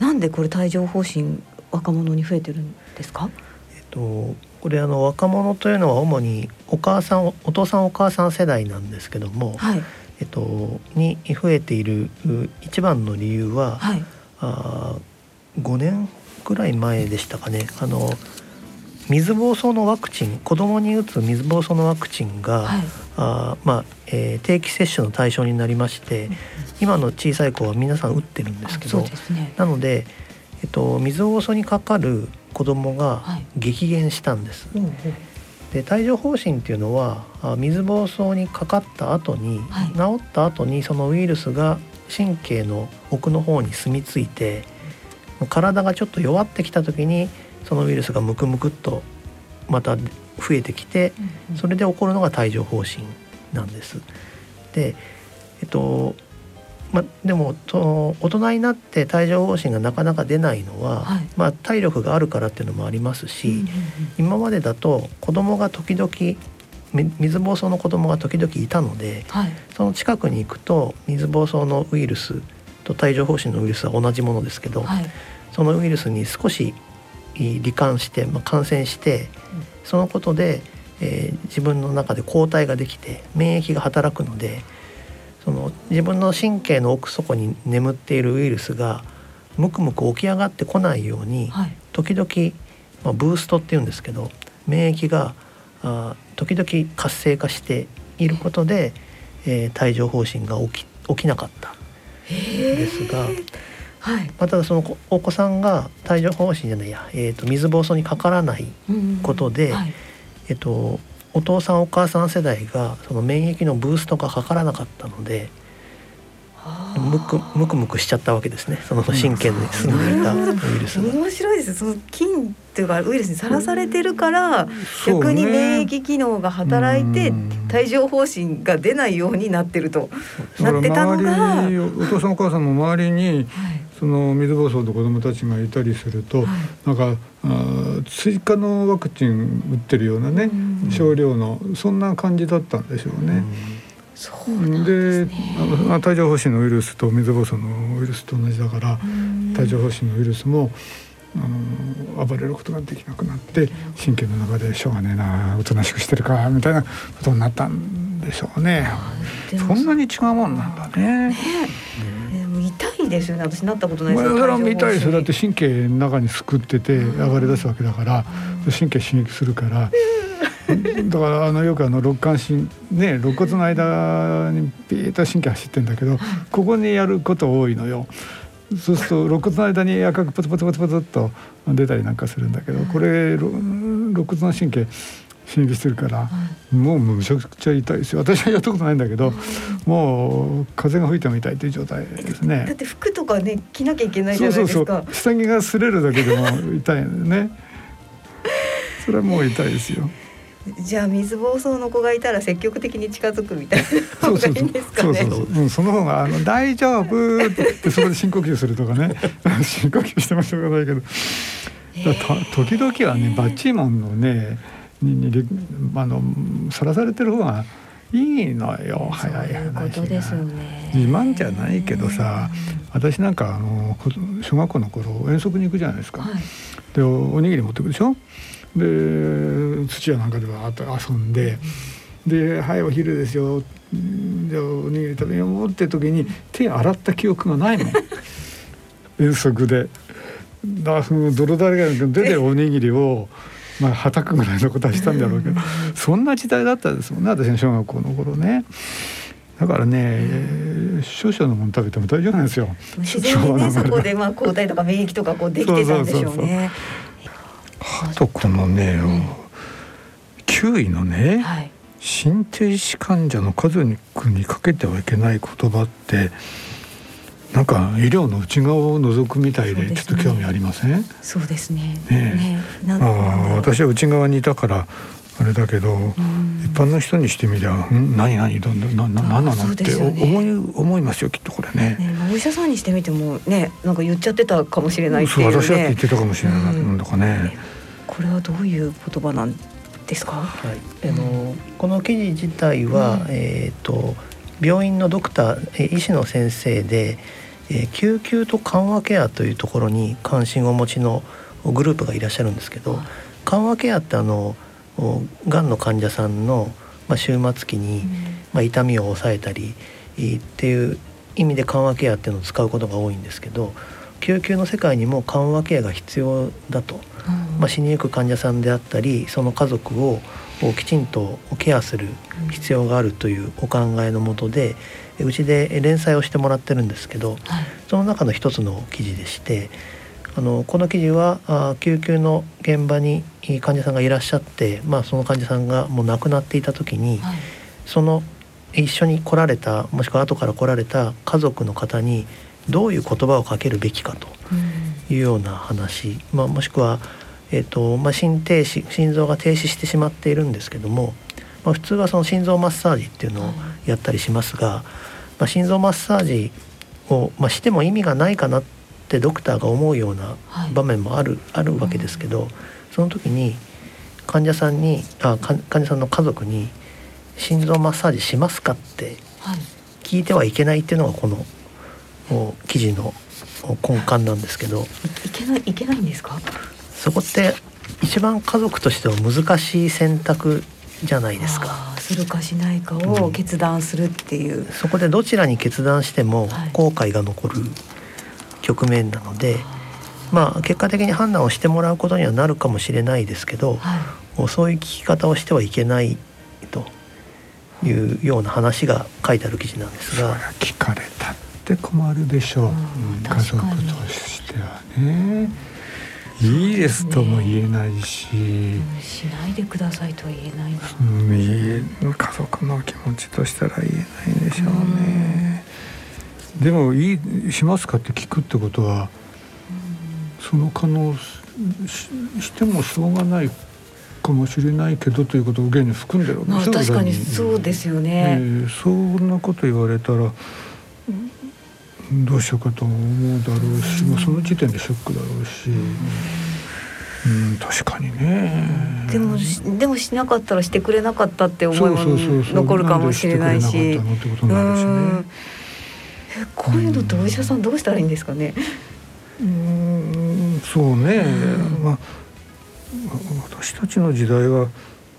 なんでこれ帯状疱疹若者に増えてるんですか？えっとこれあの若者というのは主にお母さんお父さんお母さん世代なんですけども、はい、えっとに増えている一番の理由は、はい、あ5年くらい前でしたかね。あの水疱瘡のワクチン子どもに打つ水疱瘡のワクチンが、はい、あまあえー、定期接種の対象になりまして、うん、今の小さい子は皆さん打ってるんですけど、ね、なので、えっと、水疱瘡にかかる子どもが激減したんです。はい、で帯状疱疹っていうのは水疱瘡にかかった後に、はい、治った後にそのウイルスが神経の奥の方に住み着いて体がちょっと弱ってきた時にそのウイルスがムクムクっとまた増えてきてそれで起こるのが帯状疱疹なんです。でえっとまあ、でもその大人になって帯状疱疹がなかなか出ないのは、はい、まあ、体力があるからっていうのもありますし、うんうんうん、今までだと子供が時々水疱瘡の子供が時々いたので、はい、その近くに行くと水疱瘡のウイルスと帯状疱疹のウイルスは同じものですけど、はい、そのウイルスに少し罹患して、まあ、感染して、そのことで、えー、自分の中で抗体ができて免疫が働くのでその自分の神経の奥底に眠っているウイルスがむくむく起き上がってこないように、はい、時々、まあ、ブーストっていうんですけど免疫があ時々活性化していることで、えー、帯状疱疹が起き起きなかった。ですが。はい、まあ、ただそのお子さんが帯状疱疹じゃないや、えーと、水疱瘡にかからないことで、はい、えーと、お父さんお母さん世代がその免疫のブーストがかからなかったのでむくむくむくしちゃったわけですね。その神経に住んでいたウイルスが。面白いです。その菌というかウイルスにさらされてるから、逆に免疫機能が働いて帯状疱疹が出ないようになってるとなってたのがお父さんお母さんの周りに、はいその水疱瘡の子どもたちがいたりすると、はい、なんかあ追加のワクチン打ってるようなね、少量のそんな感じだったんでしょうね。そうで、ね、帯状疱疹のウイルスと水疱瘡のウイルスと同じだから帯状疱疹のウイルスもあの暴れることができなくなって神経の中でしょうがねえなおとなしくしてるかみたいなことになったんでしょうね。そんなに違うもんなんだね。ね痛いですよね。私なったことないですそれは痛いですよ。だって神経の中にすくってて暴れ出すわけだから神経刺激するから。だからあのよくあの肋間神ね肋骨の間にピーッと神経走ってんだけどここにやること多いのよ。そうすると肋骨の間に赤くポツポツポツポツっと出たりなんかするんだけどこれ肋骨の神経刺激してるから、もうむちゃくちゃ痛いですよ私はやったことないんだけど、もう風が吹いても痛いという状態ですね。だって服とかね着なきゃいけないじゃないですか。下着が擦れるだけでも痛いのね。それはもう痛いですよ。じゃあ水疱瘡の子がいたら積極的に近づくみたいな方がいいんですかね。そうそうそう、うん、その方があの大丈夫ってそこで深呼吸するとかね。[LAUGHS] 深呼吸してもしょうがないけど、時々はねバッチモンのねににあのさらされてる方がいいのよ。早い話が。自慢じゃないけどさ私なんかあの小学校の頃遠足に行くじゃないですか、はい、でおにぎり持ってくでしょ？で土屋なんかでわーっと遊んでで「はいお昼ですよ」じゃあおにぎり食べようって時に手洗った記憶がないもん [LAUGHS] 遠足で。だその泥だらけの出てるおにぎりをまあはたくぐらいのことはしたんだろうけど [LAUGHS] そんな時代だったですもんね私の小学校の頃ね。だからね、少々のもの食べても大丈夫なんですよ。自然にねそこでまあ抗体とか免疫とかこうできてたんでしょうね。あとこのね、9位のね、はい、心停止患者の数ににかけてはいけない言葉ってなんか医療の内側を覗くみたいでちょっと興味ありません？そうですね。ねねあ私は内側にいたからあれだけど、一般の人にしてみりゃ「ん？何？何？どんな？な何なの?」って思い思いますよきっとこれね。ねお医者さんにしてみてもねなんか言っちゃってたかもしれないっていう、ね、私はって言ってたかもしれない、なんだかね。これはどういう言葉なんですか、はい、あのこの記事自体は、えっ、と病院のドクター医師の先生で、えー、救急と緩和ケアというところに関心をお持ちのグループがいらっしゃるんですけど緩和ケアってあのがんの患者さんの、まあ、終末期に、まあ、痛みを抑えたりっていう意味で緩和ケアっていうのを使うことが多いんですけど救急の世界にも緩和ケアが必要だと、まあ、死にゆく患者さんであったりその家族をきちんとケアする必要があるというお考えのもとでうちで連載をしてもらってるんですけど、その中の一つの記事でしてあのこの記事はあ救急の現場に患者さんがいらっしゃって、まあ、その患者さんがもう亡くなっていた時に、はい、その一緒に来られたもしくは後から来られた家族の方にどういう言葉をかけるべきかというような話、うん、まあ、もしくは、えーとまあ、心停止心臓が停止してしまっているんですけども、まあ、普通はその心臓マッサージっていうのをやったりしますが、まあ、心臓マッサージを、まあ、しても意味がないかなってドクターが思うような場面もあるはい、あるわけですけど、その時に患者さんにあ患者さんの家族に「心臓マッサージしますか?」って聞いてはいけないっていうのがこの記事の根幹なんですけど。いけないいけないんですか？そこって一番家族としては難しい選択じゃないですか。するかしないかを決断するっていう、うん、そこでどちらに決断しても後悔が残る局面なので、まあ結果的に判断をしてもらうことにはなるかもしれないですけど、はい、そういう聞き方をしてはいけないというような話が書いてある記事なんですが。聞かれたって困るでしょう、うん、家族としてはね。いいですとも言えないし、ねうん、しないでくださいとは言えないうん、家族の気持ちとしたら言えないんでしょうね、うん、でもいいしますかって聞くってことは、その可能ししてもしょうがないかもしれないけどということを現に含んでるわけですよ、まあ、確かにそうですよね、えー、そんなこと言われたらどうしようかと思うだろうし、まあ、その時点でショックだろうし。うん、確かにね。でもでもしなかったらしてくれなかったって思いも残るかもしれないし。こういうのってお医者さんどうしたらいいんですかね？うんそうね、まあ私たちの時代は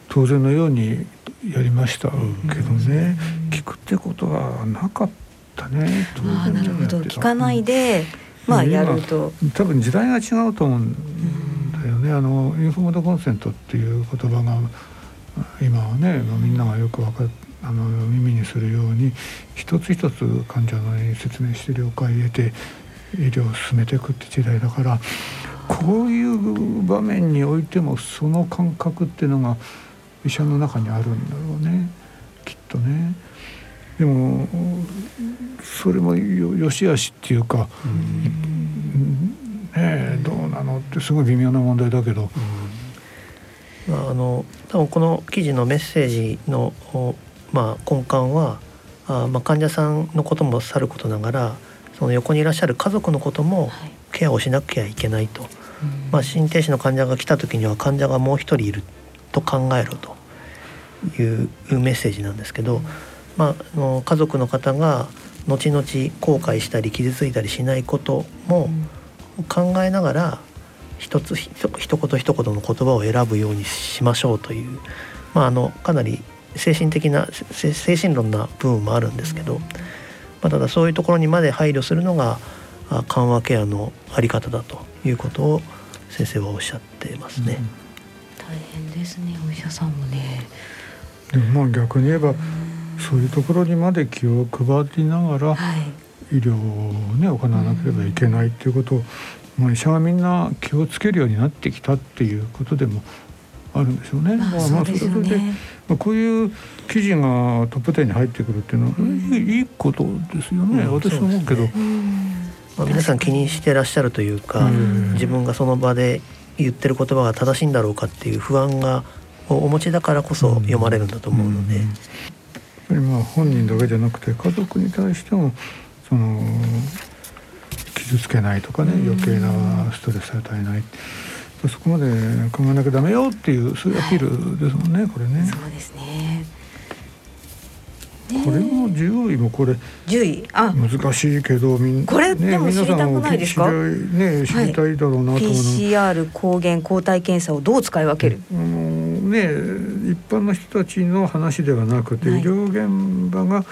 当然のようにやりましたけどね、聞くってことはなかった。ったね。あなるほど。聞かないで、まあやると。多分時代が違うと思うんだよね、あのインフォームドコンセントっていう言葉が今はねみんながよく分かあの耳にするように一つ一つ患者に説明して了解得て医療を進めていくって時代だからこういう場面においてもその感覚っていうのが医者の中にあるんだろうね。きっとね。でもそれもよしあしっていうか、うん、ねどうなのってすごい微妙な問題だけど。まあ、あの多分この記事のメッセージの、まあ、根幹はあ、まあ、患者さんのこともさることながらその横にいらっしゃる家族のこともケアをしなきゃいけないと、はい、まあ、心停止の患者が来た時には患者がもう一人いると考えろというメッセージなんですけど。うんまあ、あの家族の方が後々後悔したり傷ついたりしないことも考えながら一つ一言一言の言葉を選ぶようにしましょうという、まあ、あのかなり精神的な精神論な部分もあるんですけど、まあ、ただそういうところにまで配慮するのが緩和ケアのあり方だということを先生はおっしゃってますね。大変ですねお医者さんもね。でもまあ逆に言えば、そういうところにまで気を配りながら、医療をね行わなければいけないっていうことを、まあ、医者がみんな気をつけるようになってきたっていうことでもあるんでしょうね。まあ、まあそれで、まあ、こういう記事がトップ10に入ってくるっていうのは、うん、いいことですよね、うん、私思うけど。まあ、皆さん気にしてらっしゃるというか、自分がその場で言ってる言葉が正しいんだろうかっていう不安がお持ちだからこそ読まれるんだと思うので。やっぱりまあ本人だけじゃなくて家族に対してもその傷つけないとかね余計なストレス与えない。そこまで考えなきゃダメよっていうそういうアピールですもんね、はい、これね。そうですね。これも10位もこれ10位あ。難しいけどみんこれでも知りたくないですか、ね知りたいだろうなと思う、はい、PCR 抗原抗体検査をどう使い分ける、あのね一般の人たちの話ではなくて、はい、医療現場が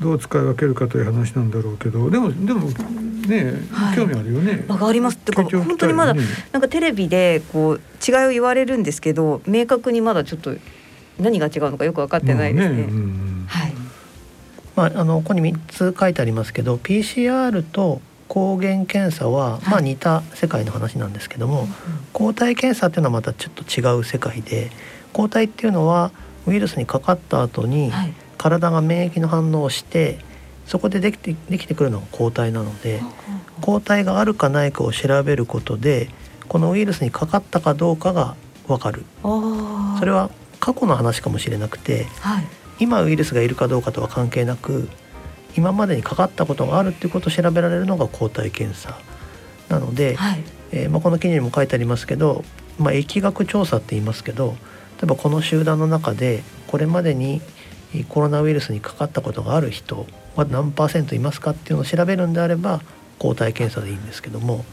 どう使い分けるかという話なんだろうけどでもでもね、はい、興味あるよね。わかります。ってか本当にまだなんかテレビでこう違いを言われるんですけど明確にまだちょっと何が違うのかよく分かってないですね。ねはい。まあ、あのここに3つ書いてありますけど PCR と抗原検査は、まあ、似た世界の話なんですけども、はい、抗体検査っていうのはまたちょっと違う世界で抗体っていうのはウイルスにかかった後に体が免疫の反応をしてそこでできてできてくるのが抗体なので抗体があるかないかを調べることでこのウイルスにかかったかどうかが分かる。それは過去の話かもしれなくて、はい。今ウイルスがいるかどうかとは関係なく今までにかかったことがあるっていうことを調べられるのが抗体検査なので、はい、えー、まあ、この記事にも書いてありますけど、まあ、疫学調査って言いますけど例えばこの集団の中でこれまでにコロナウイルスにかかったことがある人は何パーセントいますかっていうのを調べるんであれば抗体検査でいいんですけども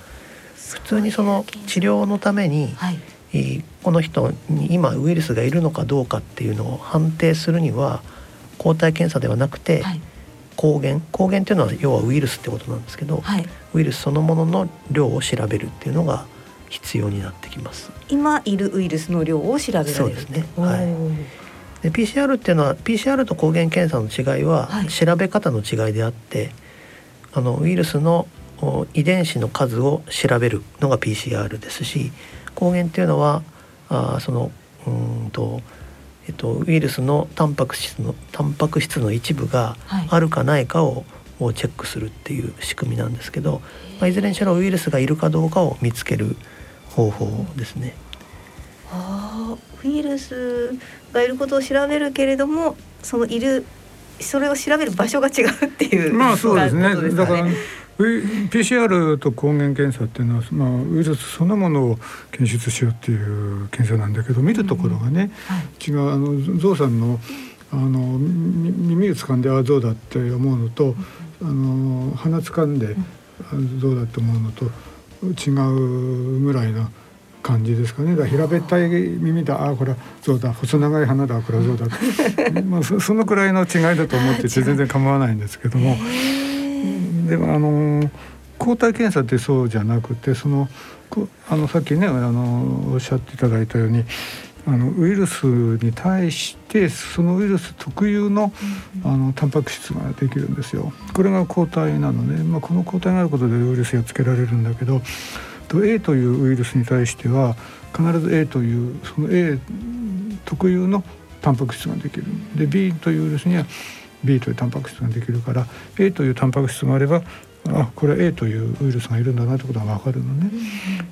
普通にその治療のために、はい。この人に今ウイルスがいるのかどうかっていうのを判定するには抗体検査ではなくて、はい、抗原。抗原っていうのは要はウイルスってことなんですけど、はい、ウイルスそのものの量を調べるっていうのが必要になってきます。今いるウイルスの量を調べられるそうですね。はい。で PCR っていうのは PCR と抗原検査の違いは調べ方の違いであって、あのウイルスの遺伝子の数を調べるのが PCR ですし抗原っていうのはあそのうんと、えっと、ウイルスのタンパク質のタンパク質の一部があるかないかを、をチェックするっていう仕組みなんですけど、まあ、いずれにしろウイルスがいるかどうかを見つける方法ですね。あウイルスがいることを調べるけれどもそのいるそれを調べる場所が違うっていうまあそうですね、ね、だから PCR と抗原検査っていうのは、まあ、ウイルスそのものを検出しようっていう検査なんだけど見るところがね、うんはい、違うあのゾウさんのあの耳を掴んであゾウだって思うのと、あの鼻掴んでゾウだって思うのと違うぐらいな感じですかね。だ平べったい耳だあこれはゾウだ。細長い鼻だこれはゾウだ [LAUGHS] まあそそのくらいの違いだと思ってて全然構わないんですけども。でもあの抗体検査ってそうじゃなくてそのあのさっきねあのおっしゃっていただいたようにあのウイルスに対してそのウイルス特有のあのタンパク質ができるんですよ。これが抗体なのね、まあ、この抗体があることでウイルスがつけられるんだけど A というウイルスに対しては必ず A というその A 特有のタンパク質ができる。で B というウイルスには B というタンパク質ができるから A というタンパク質があればあこれは A というウイルスがいるんだなってことが分かるのね、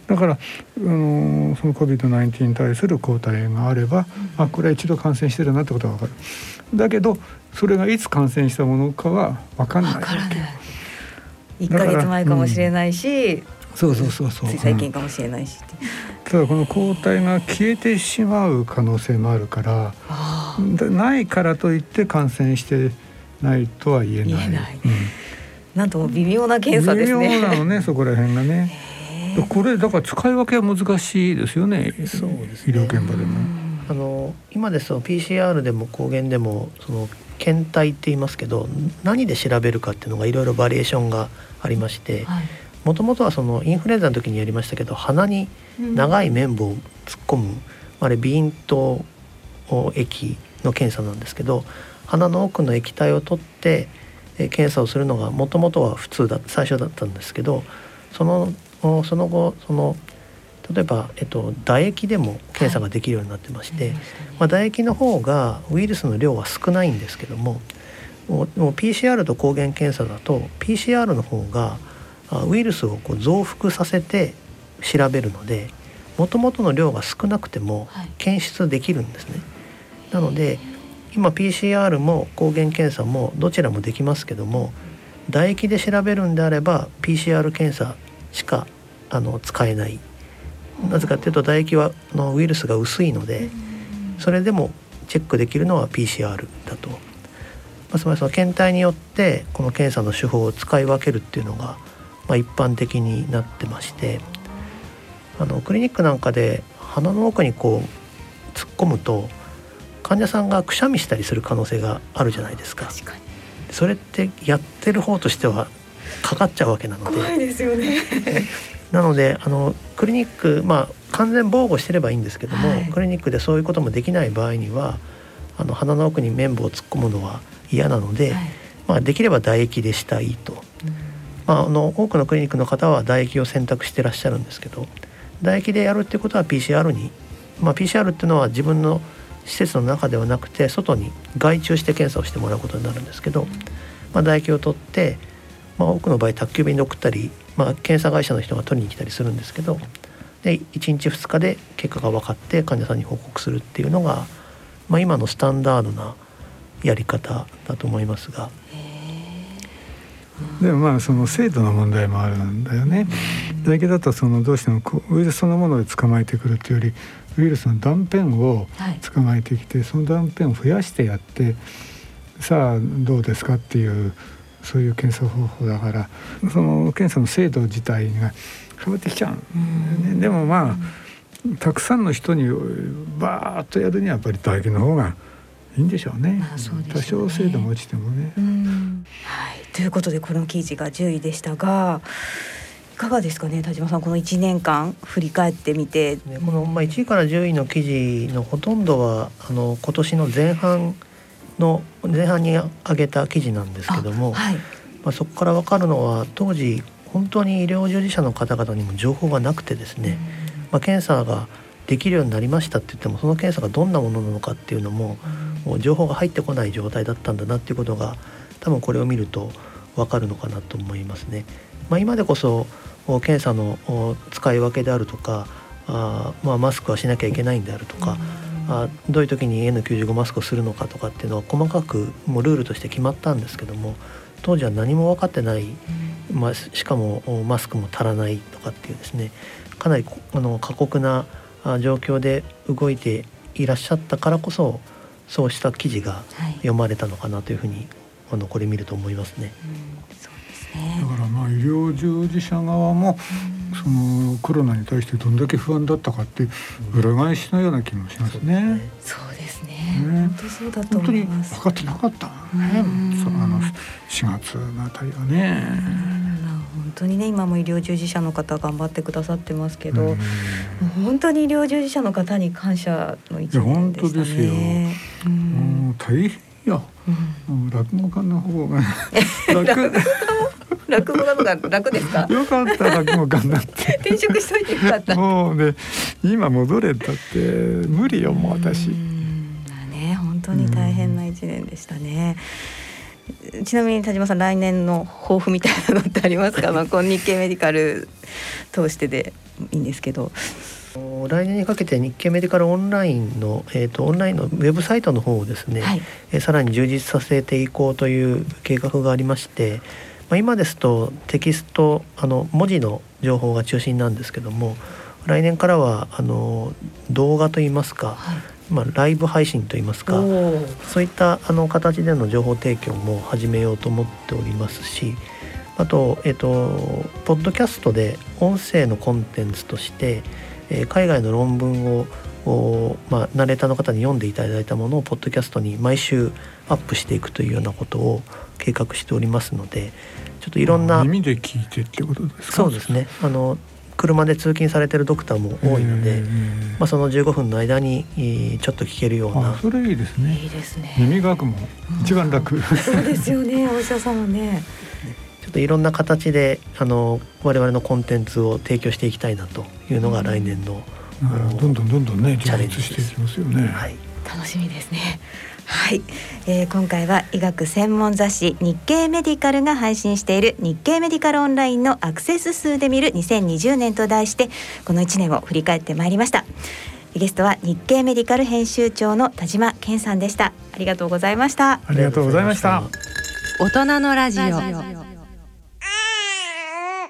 だからあのその COVID-19 に対する抗体があれば、あこれは一度感染してるなってことが分かる。だけどそれがいつ感染したものかは分かんないわけ。1か月前かもしれないし、うん、そうそうそうそう。最近かもしれないし、うん、ただこの抗体が消えてしまう可能性もあるからないからといって感染してないとは言えない。ない。うん、なんとも微妙な検査ですね。微妙なのね [LAUGHS] そこら辺がね。これだから使い分けは難しいですよね。そうです、ね、医療現場でも。あの今ですと PCR でも抗原でもその検体って言いますけど何で調べるかっていうのがいろいろバリエーションがありましてもともとはそのインフルエンザの時にやりましたけど鼻に長い綿棒を突っ込む、あれ鼻咽頭液の検査なんですけど鼻の奥の液体を取って検査をするのがもともとは普通だ最初だったんですけどそのその後その例えば、えっと、唾液でも検査ができるようになってまして、はい、まあ、唾液の方がウイルスの量は少ないんですけどももう PCR と抗原検査だと PCR の方がウイルスをこう増幅させて調べるのでもともとの量が少なくても検出できるんですね。なので今 PCR も抗原検査もどちらもできますけども唾液で調べるんであれば PCR 検査しかあの使えない。なぜかというと唾液はのウイルスが薄いのでそれでもチェックできるのは PCR だと、まあ、つまりその検体によってこの検査の手法を使い分けるっていうのが、まあ、一般的になってましてあのクリニックなんかで鼻の奥にこう突っ込むと患者さんがくしゃみしたりする可能性があるじゃないですか。それってやってる方としてはかかっちゃうわけなので。怖いですよね。[LAUGHS] なのであのクリニックまあ完全防護してればいいんですけども、はい、クリニックでそういうこともできない場合にはあの鼻の奥に綿棒を突っ込むのは嫌なので、はい、まあ、できれば唾液でしたいと、うん、まあ、あの多くのクリニックの方は唾液を選択してらっしゃるんですけど唾液でやるってことは PCR に、まあ、PCR っていうのは自分の施設の中ではなくて外に外注して検査をしてもらうことになるんですけど、まあ、唾液を取って、まあ、多くの場合宅急便で送ったりまあ、検査会社の人が取りに来たりするんですけどで1日2日で結果が分かって患者さんに報告するっていうのが、まあ、今のスタンダードなやり方だと思いますが。でもまあその精度の問題もあるんだよね。唾液だとそのどうしてもウイルスそのもので捕まえてくるっていうよりウイルスの断片を捕まえてきて、はい、その断片を増やしてやってさあどうですかっていうそういう検査方法だからその検査の精度自体が変わってきちゃう、ね、でもまあたくさんの人にバーッとやるにはやっぱり唾液の方がいいんでしょうね。まあ、うね多少精度も落ちてもね。はい、ということでこの記事が10位でしたが。いかがですかね田島さんこの1年間振り返ってみて、ね、このまあ1位から10位の記事のほとんどはあの今年の前半の前半に挙げた記事なんですけども、はい、まあ、そこから分かるのは当時本当に医療従事者の方々にも情報がなくてですね、まあ、検査ができるようになりましたって言ってもその検査がどんなものなのかっていうのも,、もう情報が入ってこない状態だったんだなっていうことが多分これを見ると分かるのかなと思いますね。まあ、今でこそ検査の使い分けであるとかあ、まあ、マスクはしなきゃいけないんであるとか、あどういう時に N95 マスクをするのかとかっていうのは細かくもうルールとして決まったんですけども当時は何も分かってない、まあ、しかもマスクも足らないとかっていうですねかなりあの過酷な状況で動いていらっしゃったからこそそうした記事が読まれたのかなというふうに、あのこれ見ると思いますね。だからまあ医療従事者側も、そのコロナに対してどんだけ不安だったかって裏返しのような気もしますね。そうですね。ね本当そうだと思います。分かってなかったね。そのあの4月のあたりはね。本当にね今も医療従事者の方頑張ってくださってますけど、本当に医療従事者の方に感謝の一年でしたね。本当ですよ。うん、大変よ。うん、落語家の方が [LAUGHS] 楽。落語の方が楽ですか？[LAUGHS] よかった落語家になって。[LAUGHS] 転職しといてよかった。もうね今戻れたって無理よもう私。ね本当に大変な一年でしたね。ちなみに田島さん来年の抱負みたいなのってありますか？まあこの日経メディカル通してでいいんですけど。来年にかけて日経メディカルオンラインの、えーと、オンラインのウェブサイトの方をですね、はい、えさらに充実させていこうという計画がありまして、まあ、今ですとテキストあの文字の情報が中心なんですけども来年からはあの動画といいますか、はい、まあ、ライブ配信といいますかそういったあの形での情報提供も始めようと思っておりますしあと,、えーと、ポッドキャストで音声のコンテンツとして、えー、海外の論文をおまあ、ナレーターの方に読んでいただいたものをポッドキャストに毎週アップしていくというようなことを計画しておりますのでちょっといろんな耳で聞いてってことですか？そうですね。あの車で通勤されてるドクターも多いので、まあ、その15分の間にちょっと聞けるような。それいいですね。いいですね。耳学も一番楽、[LAUGHS] そうですよねお医者さんもねちょっといろんな形であの我々のコンテンツを提供していきたいなというのが来年の、どんどんどんどんねチャレンジしていきますよね、はい、楽しみですね。[LAUGHS] はい、えー、今回は医学専門雑誌日経メディカルが配信している日経メディカルオンラインのアクセス数で見る2020年と題してこの1年を振り返ってまいりました。ゲストは日経メディカル編集長の田島健さんでした。ありがとうございました。ありがとうございました。大人のラジオ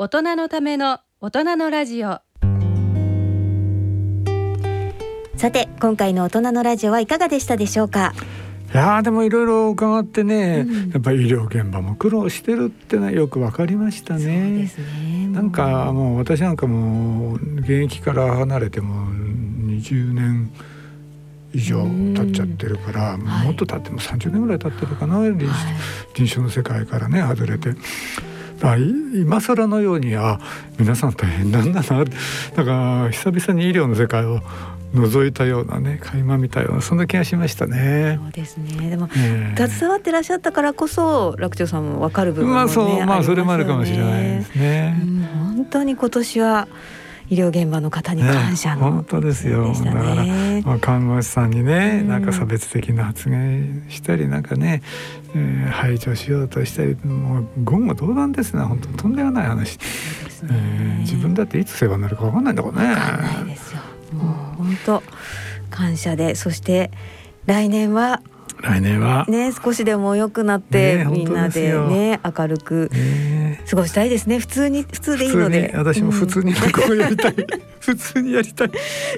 大人のための大人のラジオ。さて今回の大人のラジオはいかがでしたでしょうか？いやでもいろいろ伺ってね、うん、やっぱり医療現場も苦労してるってねよくわかりましたね。ねなんかもう私なんかも現役から離れても20年以上経っちゃってるから、もっと経っても30年ぐらい経ってるかな、臨臨床の世界からね外れて。あ今更のようにあ皆さん大変なんだなだから久々に医療の世界を覗いたようなね垣間見たようなそんな気がしましたね。そうですね。でも、えー、携わってらっしゃったからこそ楽長さんもわかる部分も、ね、まあそうまあそれもあるかもしれないですね。うん、本当に今年は医療現場の方に感謝の、ね、本当ですよ。だからまあ看護師さんにね、なんか差別的な発言したりなんかね、えー、排除しようとしたりもう言語道断ですね本当とんでもない話。ねえー、自分だっていつ世話になるかわかんないんだからね。わかんないですよ。もう本当感謝でそして来年は来年はね少しでも良くなって、みんなでね明るく過ごしたいですね。普通に普通でいいので。私も普通に落語やりたい、[LAUGHS] 普通にやりたい。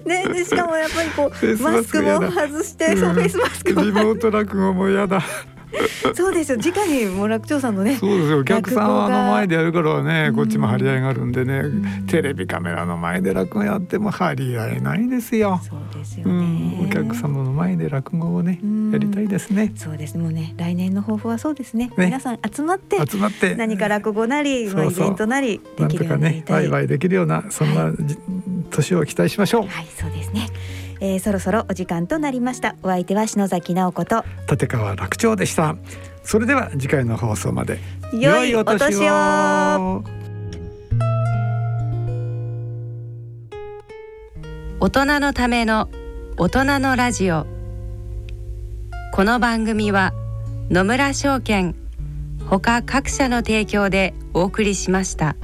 ねでしかもやっぱりこうマスクも外してそうフェイスマスクも。リモート落語もやだ [LAUGHS] そうですよ。直にもう楽長さんのねそうですよ。お客さんの前でやるからねこっちも張り合いがあるんでね、テレビカメラの前で落語やっても張り合いないですよ。そうですよね、うん、お客様の前で落語をねやりたいですね。そうです。もうね来年の抱負はそうですね、ね、皆さん集まって集まって。何か落語なり、まあ、イベントなりできるようになりたい。ねワイワイできるようなそんな、はい、年を期待しましょう。はいそうですねえー、そろそろお時間となりました。お相手は篠崎直子と立川楽長でした。それでは次回の放送まで良いお年を。大人のための大人のラジオ。この番組は野村証券ほか各社の提供でお送りしました。